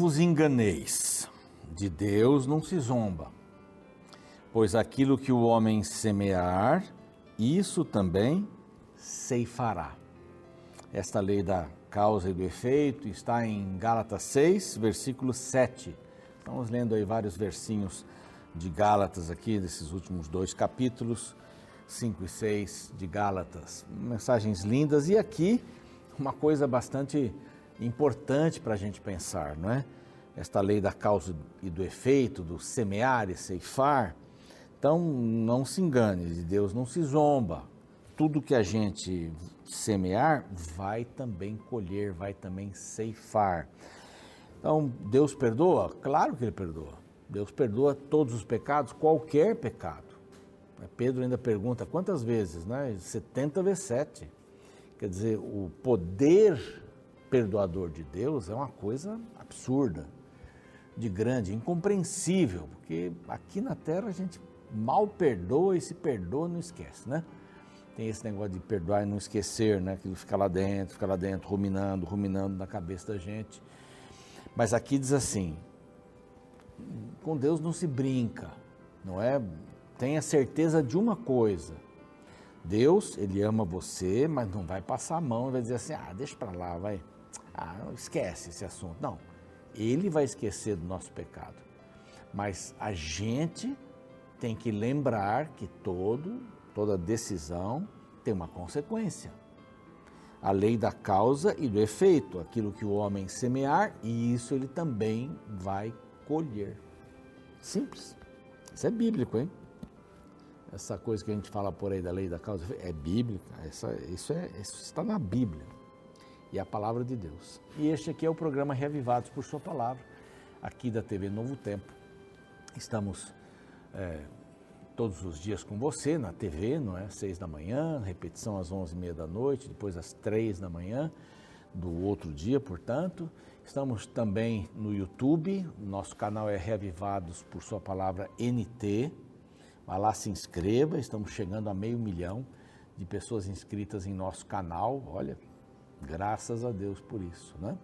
Vos enganeis, de Deus não se zomba, pois aquilo que o homem semear, isso também ceifará. Esta lei da causa e do efeito está em Gálatas 6, versículo 7. Estamos lendo aí vários versinhos de Gálatas aqui, desses últimos dois capítulos, 5 e 6 de Gálatas. Mensagens lindas e aqui uma coisa bastante importante para a gente pensar, não é? Esta lei da causa e do efeito, do semear e ceifar. Então, não se engane, de Deus não se zomba. Tudo que a gente semear, vai também colher, vai também ceifar. Então, Deus perdoa? Claro que Ele perdoa. Deus perdoa todos os pecados, qualquer pecado. Pedro ainda pergunta quantas vezes, né? 70 vezes 7. Quer dizer, o poder perdoador de Deus é uma coisa absurda, de grande, incompreensível, porque aqui na terra a gente mal perdoa e se perdoa não esquece, né? Tem esse negócio de perdoar e não esquecer, né? Aquilo fica lá dentro, fica lá dentro, ruminando, ruminando na cabeça da gente. Mas aqui diz assim: com Deus não se brinca, não é? Tenha certeza de uma coisa. Deus, ele ama você, mas não vai passar a mão e vai dizer assim: "Ah, deixa para lá, vai. Ah, esquece esse assunto". Não. Ele vai esquecer do nosso pecado. Mas a gente tem que lembrar que todo toda decisão tem uma consequência. A lei da causa e do efeito, aquilo que o homem semear, e isso ele também vai colher. Simples. Isso é bíblico, hein? Essa coisa que a gente fala por aí da lei da causa é bíblica. Essa, isso, é, isso está na Bíblia. E a palavra de Deus. E este aqui é o programa Reavivados por Sua Palavra, aqui da TV Novo Tempo. Estamos é, todos os dias com você na TV, não é? Seis da manhã, repetição às onze e meia da noite, depois às três da manhã do outro dia, portanto. Estamos também no YouTube, nosso canal é Reavivados por Sua Palavra NT. Vá lá, se inscreva, estamos chegando a meio milhão de pessoas inscritas em nosso canal. Olha, graças a Deus por isso, né?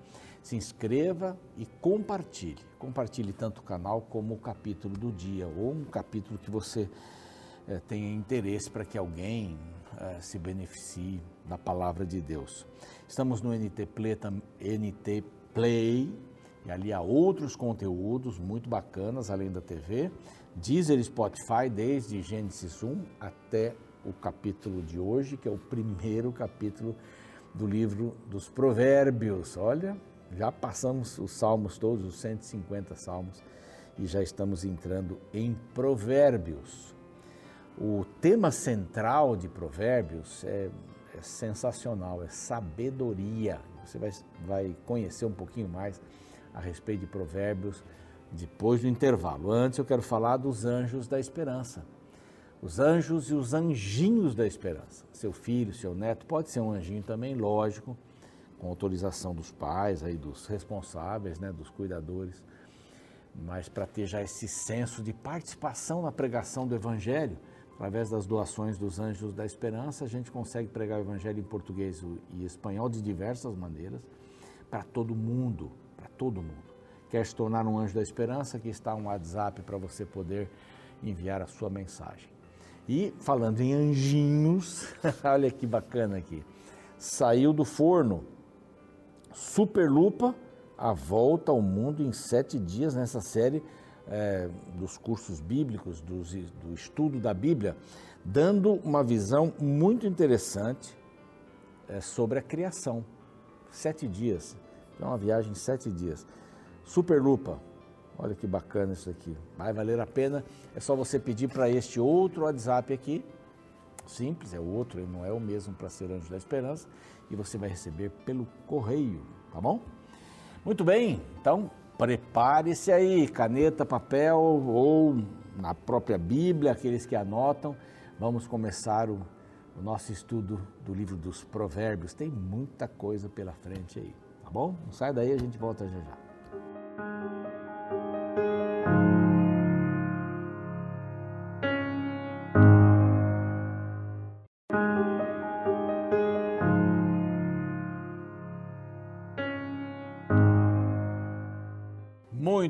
Se inscreva e compartilhe. Compartilhe tanto o canal como o capítulo do dia ou um capítulo que você é, tenha interesse para que alguém é, se beneficie da palavra de Deus. Estamos no NT Play, NT Play e ali há outros conteúdos muito bacanas além da TV. Deezer Spotify desde Gênesis 1 até o capítulo de hoje, que é o primeiro capítulo do livro dos Provérbios. Olha, já passamos os salmos todos, os 150 salmos, e já estamos entrando em Provérbios. O tema central de Provérbios é, é sensacional, é sabedoria. Você vai, vai conhecer um pouquinho mais a respeito de Provérbios depois do intervalo. Antes eu quero falar dos anjos da esperança. Os anjos e os anjinhos da esperança. Seu filho, seu neto, pode ser um anjinho também, lógico, com autorização dos pais, aí dos responsáveis, né, dos cuidadores, mas para ter já esse senso de participação na pregação do Evangelho, através das doações dos Anjos da Esperança, a gente consegue pregar o Evangelho em português e espanhol de diversas maneiras para todo mundo, para todo mundo. Quer se tornar um Anjo da Esperança? Aqui está um WhatsApp para você poder enviar a sua mensagem. E falando em anjinhos, olha que bacana aqui. Saiu do forno Superlupa, a volta ao mundo em sete dias nessa série é, dos cursos bíblicos, dos, do estudo da Bíblia, dando uma visão muito interessante é, sobre a criação. Sete dias. É uma viagem em sete dias. Superlupa. Olha que bacana isso aqui. Vai valer a pena. É só você pedir para este outro WhatsApp aqui. Simples, é o outro, não é o mesmo para ser Anjo da Esperança. E você vai receber pelo correio, tá bom? Muito bem, então prepare-se aí, caneta, papel ou na própria Bíblia, aqueles que anotam. Vamos começar o, o nosso estudo do livro dos Provérbios. Tem muita coisa pela frente aí, tá bom? Não sai daí, a gente volta já já.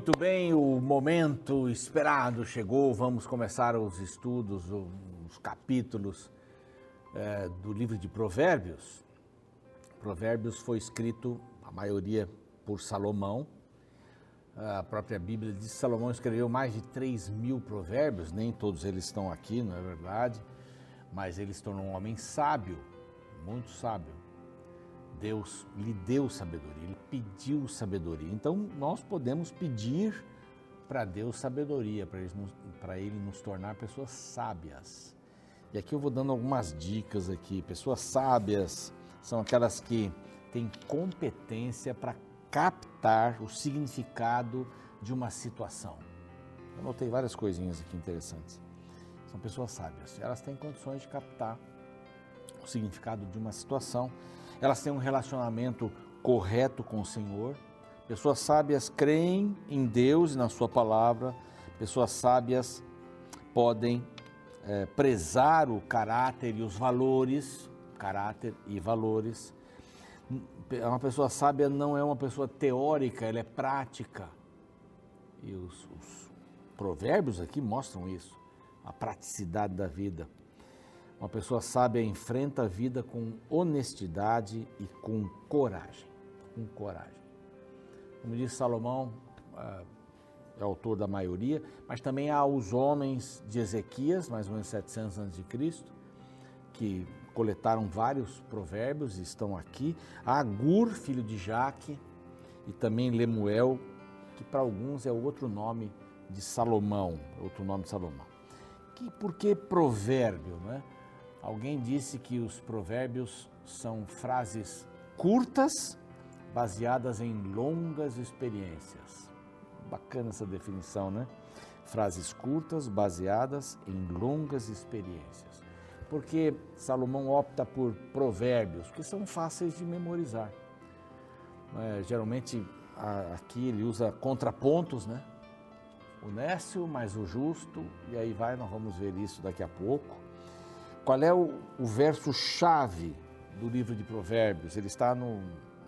Muito bem, o momento esperado chegou. Vamos começar os estudos, os capítulos é, do livro de Provérbios. Provérbios foi escrito, a maioria, por Salomão. A própria Bíblia diz que Salomão escreveu mais de 3 mil provérbios, nem todos eles estão aqui, não é verdade? Mas ele se tornou um homem sábio, muito sábio. Deus lhe deu sabedoria, ele pediu sabedoria. Então nós podemos pedir para Deus sabedoria, para ele, ele, nos tornar pessoas sábias. E aqui eu vou dando algumas dicas aqui. Pessoas sábias são aquelas que têm competência para captar o significado de uma situação. Eu notei várias coisinhas aqui interessantes. São pessoas sábias. Elas têm condições de captar o significado de uma situação elas têm um relacionamento correto com o Senhor. Pessoas sábias creem em Deus e na Sua palavra. Pessoas sábias podem é, prezar o caráter e os valores, caráter e valores. Uma pessoa sábia não é uma pessoa teórica, ela é prática. E os, os provérbios aqui mostram isso, a praticidade da vida. Uma pessoa sábia enfrenta a vida com honestidade e com coragem. Com coragem. Como diz Salomão, é, é autor da maioria, mas também há os homens de Ezequias, mais ou menos 700 a.C., que coletaram vários provérbios e estão aqui. Agur, filho de Jaque, e também Lemuel, que para alguns é outro nome de Salomão, outro nome de Salomão. Que, por que provérbio, não é? Alguém disse que os provérbios são frases curtas, baseadas em longas experiências. Bacana essa definição, né? Frases curtas, baseadas em longas experiências. Porque Salomão opta por provérbios que são fáceis de memorizar. É, geralmente aqui ele usa contrapontos, né? O nécio mais o justo, e aí vai, nós vamos ver isso daqui a pouco. Qual é o, o verso-chave do livro de Provérbios? Ele está no,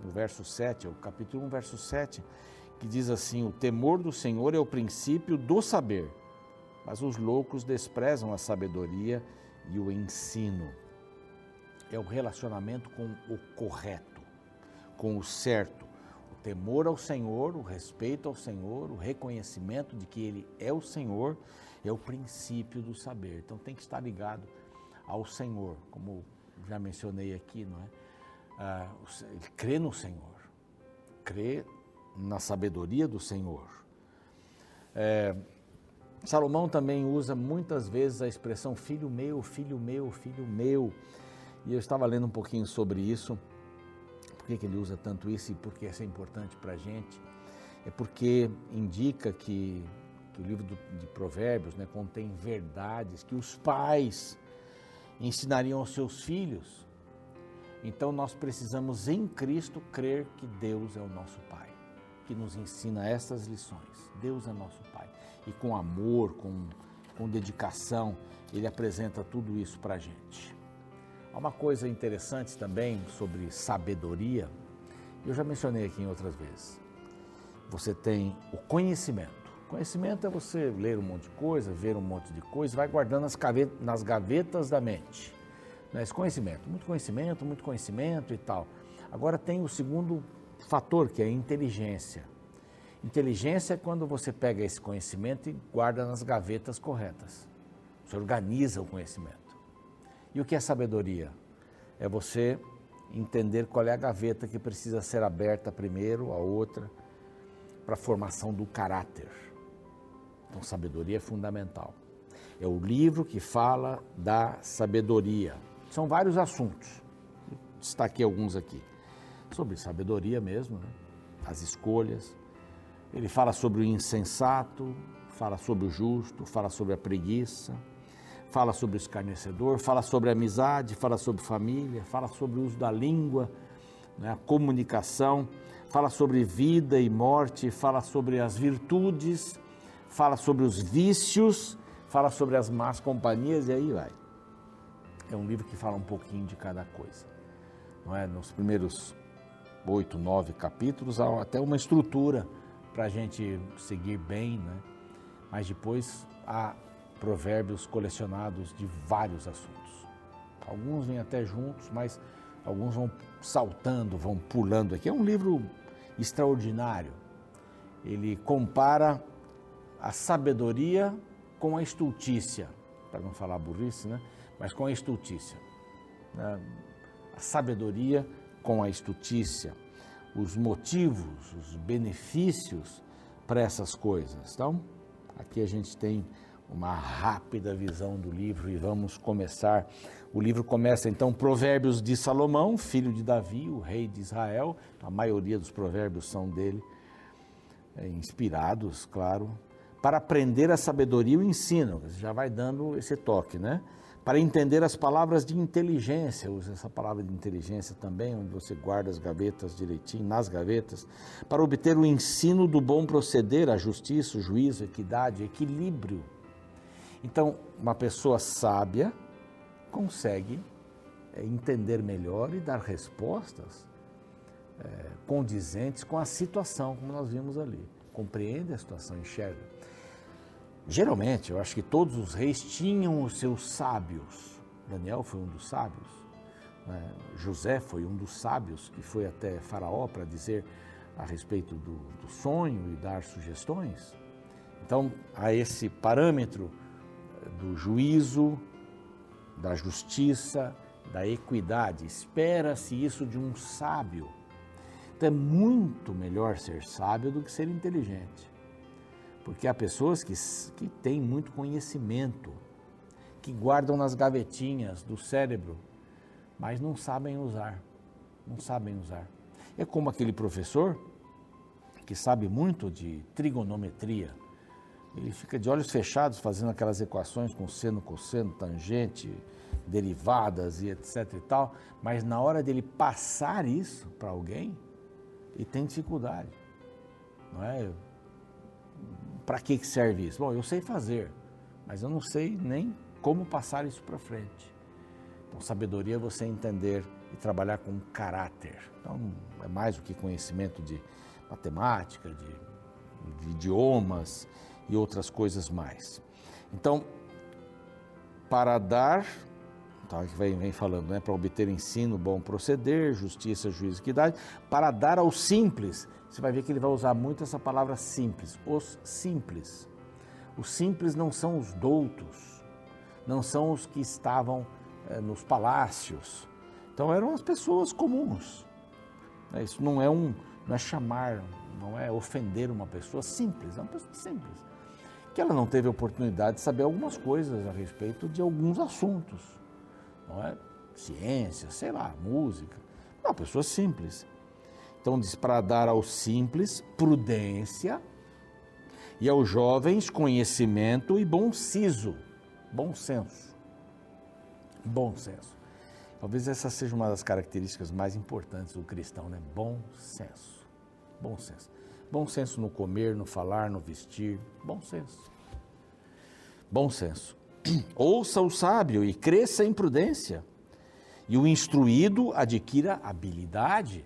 no verso 7, é o capítulo 1, verso 7, que diz assim: O temor do Senhor é o princípio do saber, mas os loucos desprezam a sabedoria o ensino. É o relacionamento com o correto, com o certo. O temor ao Senhor, o respeito ao Senhor, o reconhecimento de que Ele é o Senhor, é o princípio do saber. Então tem que estar ligado ao Senhor, como já mencionei aqui, não é? Ah, ele crê no Senhor, crê na sabedoria do Senhor. É, Salomão também usa muitas vezes a expressão filho meu, filho meu, filho meu. E eu estava lendo um pouquinho sobre isso. Por que, ele usa tanto isso e por que isso é importante para a gente? É porque indica que, que o livro do, de Provérbios né, contém verdades que os pais ensinariam aos seus filhos. Então nós precisamos em Cristo crer que Deus é o nosso Pai, que nos ensina essas lições. Deus é nosso Pai. E com amor, com, com dedicação, Ele apresenta tudo isso para a gente. Há uma coisa interessante também sobre sabedoria, eu já mencionei aqui em outras vezes. Você tem o conhecimento. Conhecimento é você ler um monte de coisa, ver um monte de coisa, vai guardando nas gavetas, nas gavetas da mente. Né? Esse conhecimento, muito conhecimento, muito conhecimento e tal. Agora tem o segundo fator, que é a inteligência. Inteligência é quando você pega esse conhecimento e guarda nas gavetas corretas. Você organiza o conhecimento. E o que é sabedoria? É você entender qual é a gaveta que precisa ser aberta primeiro, a outra, para a formação do caráter. Então, sabedoria é fundamental. É o livro que fala da sabedoria. São vários assuntos. Destaquei alguns aqui. Sobre sabedoria mesmo, né? as escolhas. Ele fala sobre o insensato, fala sobre o justo, fala sobre a preguiça, fala sobre o escarnecedor, fala sobre a amizade, fala sobre família, fala sobre o uso da língua, né? a comunicação, fala sobre vida e morte, fala sobre as virtudes fala sobre os vícios, fala sobre as más companhias e aí vai. É um livro que fala um pouquinho de cada coisa. Não é? Nos primeiros oito, nove capítulos há até uma estrutura para a gente seguir bem, né? Mas depois há provérbios colecionados de vários assuntos. Alguns vêm até juntos, mas alguns vão saltando, vão pulando aqui. É um livro extraordinário. Ele compara a sabedoria com a estultícia, para não falar burrice, né? Mas com a estultícia. Né? A sabedoria com a estultícia, os motivos, os benefícios para essas coisas. Então, aqui a gente tem uma rápida visão do livro e vamos começar. O livro começa então Provérbios de Salomão, filho de Davi, o rei de Israel. A maioria dos provérbios são dele, é, inspirados, claro, para aprender a sabedoria e o ensino. Já vai dando esse toque, né? Para entender as palavras de inteligência, usa essa palavra de inteligência também, onde você guarda as gavetas direitinho, nas gavetas, para obter o ensino do bom proceder, a justiça, o juízo, a equidade, equilíbrio então, uma pessoa sábia consegue é, entender melhor e dar respostas é, condizentes com a situação, como nós vimos ali. Compreende a situação, enxerga. Geralmente, eu acho que todos os reis tinham os seus sábios. Daniel foi um dos sábios. Né? José foi um dos sábios que foi até Faraó para dizer a respeito do, do sonho e dar sugestões. Então, a esse parâmetro do juízo, da justiça, da equidade. Espera-se isso de um sábio. Então é muito melhor ser sábio do que ser inteligente. Porque há pessoas que, que têm muito conhecimento, que guardam nas gavetinhas do cérebro, mas não sabem usar. Não sabem usar. É como aquele professor que sabe muito de trigonometria ele fica de olhos fechados fazendo aquelas equações com seno, cosseno, tangente, derivadas e etc e tal, mas na hora dele passar isso para alguém, ele tem dificuldade. Não é? Para que serve isso? Bom, eu sei fazer, mas eu não sei nem como passar isso para frente. Então, sabedoria é você entender e trabalhar com caráter. Então, é mais do que conhecimento de matemática, de, de idiomas, e outras coisas mais. Então, para dar, tá, vem, vem falando, né, para obter ensino, bom proceder, justiça, juízo equidade, para dar ao simples, você vai ver que ele vai usar muito essa palavra simples, os simples. Os simples não são os doutos, não são os que estavam é, nos palácios. Então eram as pessoas comuns. Né, isso não é um, não é chamar, não é ofender uma pessoa simples, é uma pessoa simples que ela não teve oportunidade de saber algumas coisas a respeito de alguns assuntos, não é? Ciência, sei lá, música. Uma pessoa simples. Então diz para dar aos simples prudência e aos jovens conhecimento e bom siso, bom senso. Bom senso. Talvez essa seja uma das características mais importantes do cristão, né? Bom senso. Bom senso. Bom senso no comer, no falar, no vestir. Bom senso. Bom senso. Ouça o sábio e cresça em prudência. E o instruído adquira habilidade.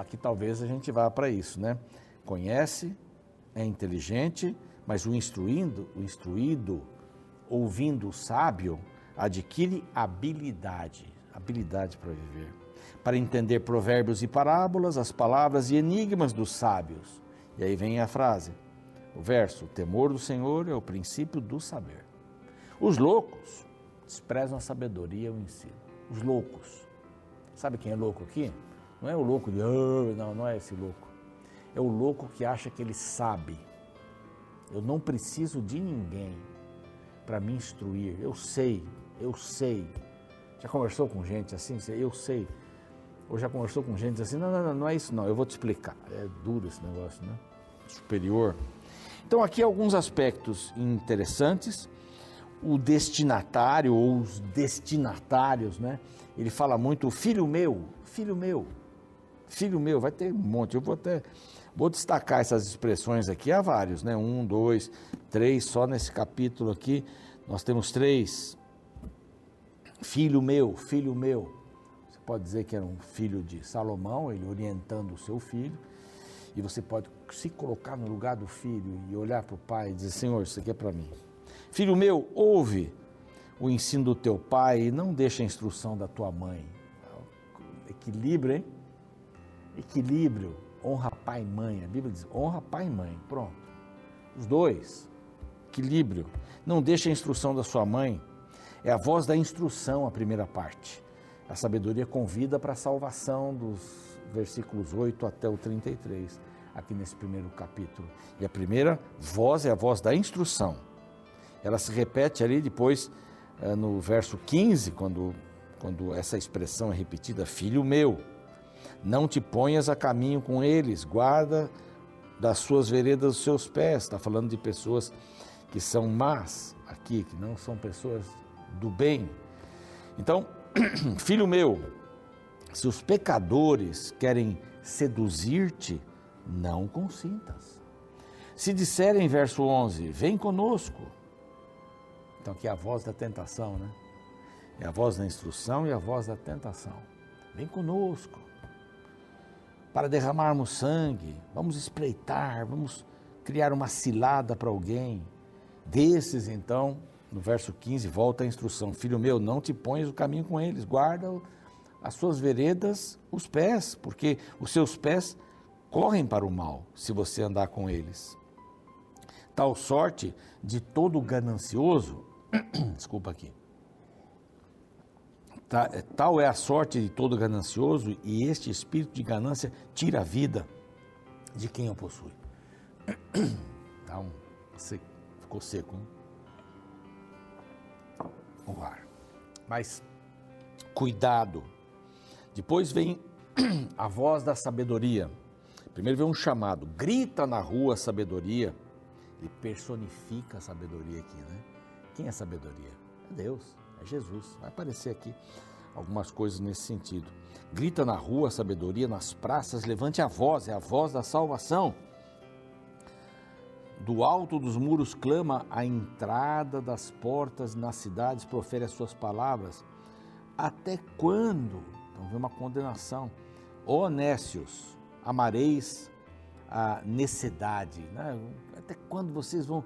Tá aqui talvez a gente vá para isso, né? Conhece, é inteligente, mas o instruindo, o instruído, ouvindo o sábio, adquire habilidade, habilidade para viver, para entender provérbios e parábolas, as palavras e enigmas dos sábios e aí vem a frase, o verso: o temor do Senhor é o princípio do saber. Os loucos desprezam a sabedoria e o ensino. Os loucos. Sabe quem é louco aqui? Não é o louco de, oh, não, não é esse louco. É o louco que acha que ele sabe. Eu não preciso de ninguém para me instruir. Eu sei, eu sei. Já conversou com gente assim? Eu sei. Ou já conversou com gente assim? Não, não, não, não é isso não. Eu vou te explicar. É duro esse negócio, né? superior. Então, aqui alguns aspectos interessantes. O destinatário ou os destinatários, né? Ele fala muito, filho meu, filho meu, filho meu, vai ter um monte. Eu vou até vou destacar essas expressões aqui, há vários, né? Um, dois, três, só nesse capítulo aqui nós temos três. Filho meu, filho meu. Você pode dizer que era um filho de Salomão, ele orientando o seu filho E você pode se colocar no lugar do filho e olhar para o pai e dizer: Senhor, isso aqui é para mim. Filho meu, ouve o ensino do teu pai e não deixa a instrução da tua mãe. Equilíbrio, hein? Equilíbrio. Honra pai e mãe. A Bíblia diz: honra pai e mãe. Pronto. Os dois. Equilíbrio. Não deixa a instrução da sua mãe. É a voz da instrução, a primeira parte. A sabedoria convida para a salvação dos versículos 8 até o 33, aqui nesse primeiro capítulo. E a primeira voz é a voz da instrução. Ela se repete ali depois eh, no verso 15, quando, quando essa expressão é repetida: Filho meu, não te ponhas a caminho com eles, guarda das suas veredas os seus pés. Está falando de pessoas que são más aqui, que não são pessoas do bem. Então, filho meu, se os pecadores querem seduzir-te, não consintas. Se disserem, verso 11, vem conosco. Então, aqui é a voz da tentação, né? É a voz da instrução e a voz da tentação. Vem conosco. Para derramarmos sangue, vamos espreitar, vamos criar uma cilada para alguém. Desses, então, no verso 15, volta a instrução: Filho meu, não te ponhas o caminho com eles, guarda as suas veredas os pés, porque os seus pés correm para o mal se você andar com eles. Tal sorte de todo ganancioso, desculpa aqui, tal é a sorte de todo ganancioso e este espírito de ganância tira a vida de quem o possui. Dá um, ficou seco, hein? O ar. Mas cuidado depois vem a voz da sabedoria. Primeiro vem um chamado, grita na rua sabedoria. Ele personifica a sabedoria aqui, né? Quem é sabedoria? É Deus, é Jesus. Vai aparecer aqui algumas coisas nesse sentido. Grita na rua sabedoria, nas praças, levante a voz, é a voz da salvação. Do alto dos muros clama a entrada das portas nas cidades, profere as suas palavras. Até quando então vem uma condenação. Honécios, amareis a necessidade. Né? Até quando vocês vão,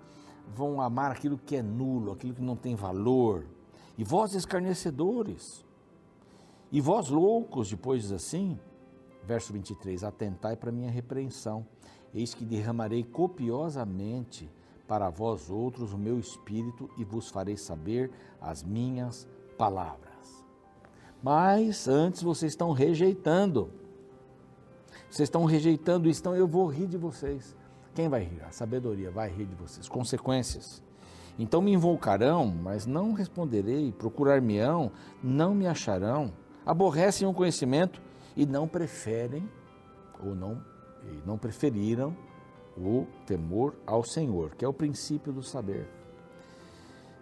vão amar aquilo que é nulo, aquilo que não tem valor? E vós escarnecedores, e vós loucos, depois assim, verso 23, atentai para minha repreensão, eis que derramarei copiosamente para vós outros o meu espírito e vos farei saber as minhas palavras mas antes vocês estão rejeitando. Vocês estão rejeitando então eu vou rir de vocês. Quem vai rir? A sabedoria vai rir de vocês. Consequências. Então me invocarão, mas não responderei. Procurar-me-ão, não me acharão. Aborrecem o conhecimento e não preferem, ou não, não preferiram o temor ao Senhor, que é o princípio do saber.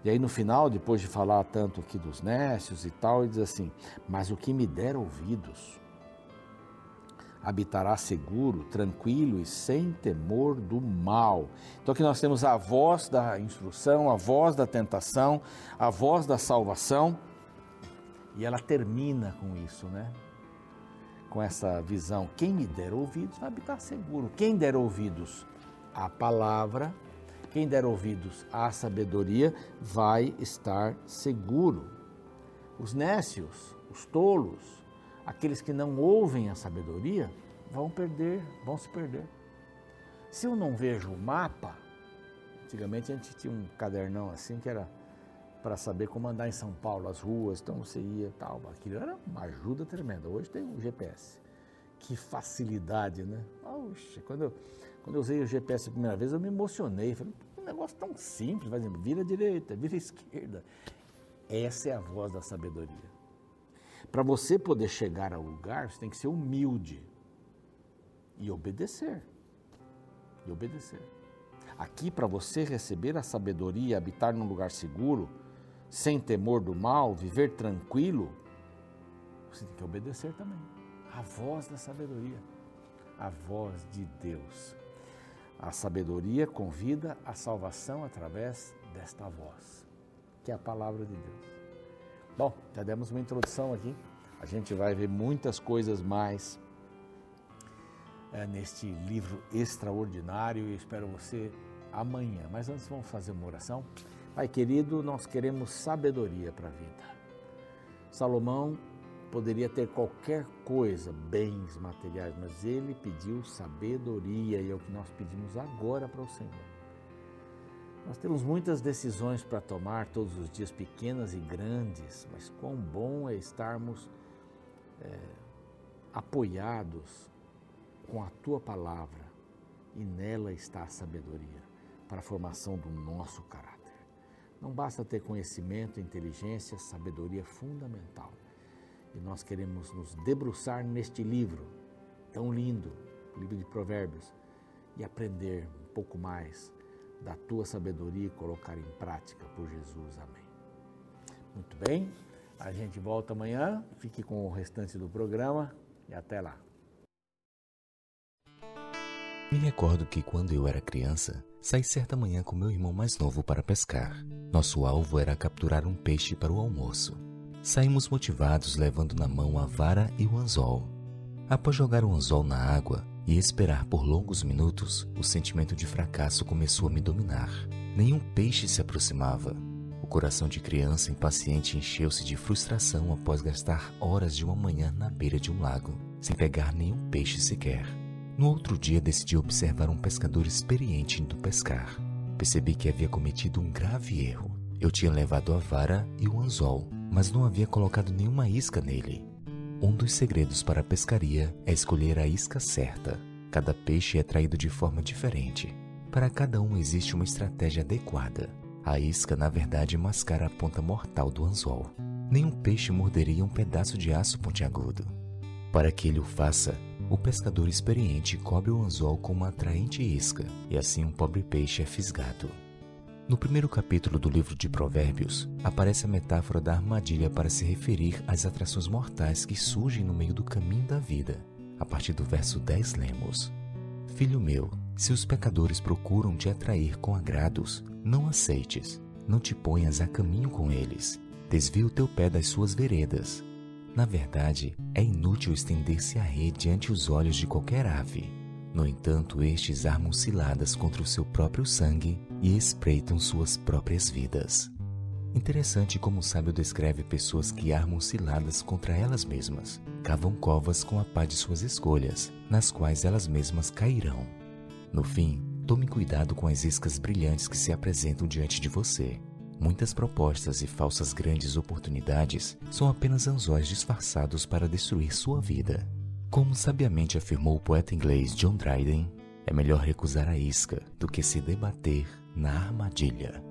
E aí no final, depois de falar tanto aqui dos nécios e tal, ele diz assim: Mas o que me der ouvidos habitará seguro, tranquilo e sem temor do mal. Então aqui nós temos a voz da instrução, a voz da tentação, a voz da salvação, e ela termina com isso, né? Com essa visão: quem me der ouvidos vai habitar seguro. Quem der ouvidos à palavra quem der ouvidos à sabedoria vai estar seguro. Os nécios, os tolos, aqueles que não ouvem a sabedoria, vão perder, vão se perder. Se eu não vejo o mapa, antigamente a gente tinha um cadernão assim que era para saber como andar em São Paulo, as ruas, então você ia tal, aquilo era uma ajuda tremenda. Hoje tem o GPS. Que facilidade, né? Oxe, quando eu, quando eu usei o GPS a primeira vez, eu me emocionei. Falei, um negócio tão simples, vai dizer, vira direita, vira esquerda. Essa é a voz da sabedoria. Para você poder chegar ao lugar, você tem que ser humilde e obedecer. E obedecer. Aqui, para você receber a sabedoria, habitar num lugar seguro, sem temor do mal, viver tranquilo, você tem que obedecer também. A voz da sabedoria, a voz de Deus. A sabedoria convida a salvação através desta voz, que é a palavra de Deus. Bom, já demos uma introdução aqui. A gente vai ver muitas coisas mais é, neste livro extraordinário e espero você amanhã. Mas antes vamos fazer uma oração. Pai querido, nós queremos sabedoria para a vida. Salomão poderia ter qualquer coisa, bens materiais, mas ele pediu sabedoria e é o que nós pedimos agora para o Senhor. Nós temos muitas decisões para tomar todos os dias, pequenas e grandes, mas quão bom é estarmos é, apoiados com a tua palavra e nela está a sabedoria para a formação do nosso caráter. Não basta ter conhecimento, inteligência, sabedoria fundamental. E nós queremos nos debruçar neste livro tão lindo, o livro de Provérbios, e aprender um pouco mais da tua sabedoria e colocar em prática por Jesus. Amém. Muito bem, a gente volta amanhã. Fique com o restante do programa e até lá. Me recordo que quando eu era criança, saí certa manhã com meu irmão mais novo para pescar. Nosso alvo era capturar um peixe para o almoço. Saímos motivados levando na mão a vara e o anzol. Após jogar o anzol na água, e esperar por longos minutos, o sentimento de fracasso começou a me dominar. Nenhum peixe se aproximava. O coração de criança impaciente encheu-se de frustração após gastar horas de uma manhã na beira de um lago, sem pegar nenhum peixe sequer. No outro dia decidi observar um pescador experiente indo pescar. Percebi que havia cometido um grave erro. Eu tinha levado a vara e o anzol, mas não havia colocado nenhuma isca nele. Um dos segredos para a pescaria é escolher a isca certa. Cada peixe é traído de forma diferente. Para cada um existe uma estratégia adequada. A isca, na verdade, mascara a ponta mortal do anzol. Nenhum peixe morderia um pedaço de aço pontiagudo. Para que ele o faça, o pescador experiente cobre o anzol com uma atraente isca, e assim um pobre peixe é fisgado. No primeiro capítulo do livro de Provérbios, aparece a metáfora da armadilha para se referir às atrações mortais que surgem no meio do caminho da vida. A partir do verso 10 lemos: Filho meu, se os pecadores procuram te atrair com agrados, não aceites, não te ponhas a caminho com eles. Desvia o teu pé das suas veredas. Na verdade, é inútil estender-se a rede ante os olhos de qualquer ave no entanto, estes armam ciladas contra o seu próprio sangue e espreitam suas próprias vidas. Interessante como o sábio descreve pessoas que armam ciladas contra elas mesmas, cavam covas com a pá de suas escolhas, nas quais elas mesmas cairão. No fim, tome cuidado com as iscas brilhantes que se apresentam diante de você. Muitas propostas e falsas grandes oportunidades são apenas anzóis disfarçados para destruir sua vida. Como sabiamente afirmou o poeta inglês John Dryden, é melhor recusar a isca do que se debater na armadilha.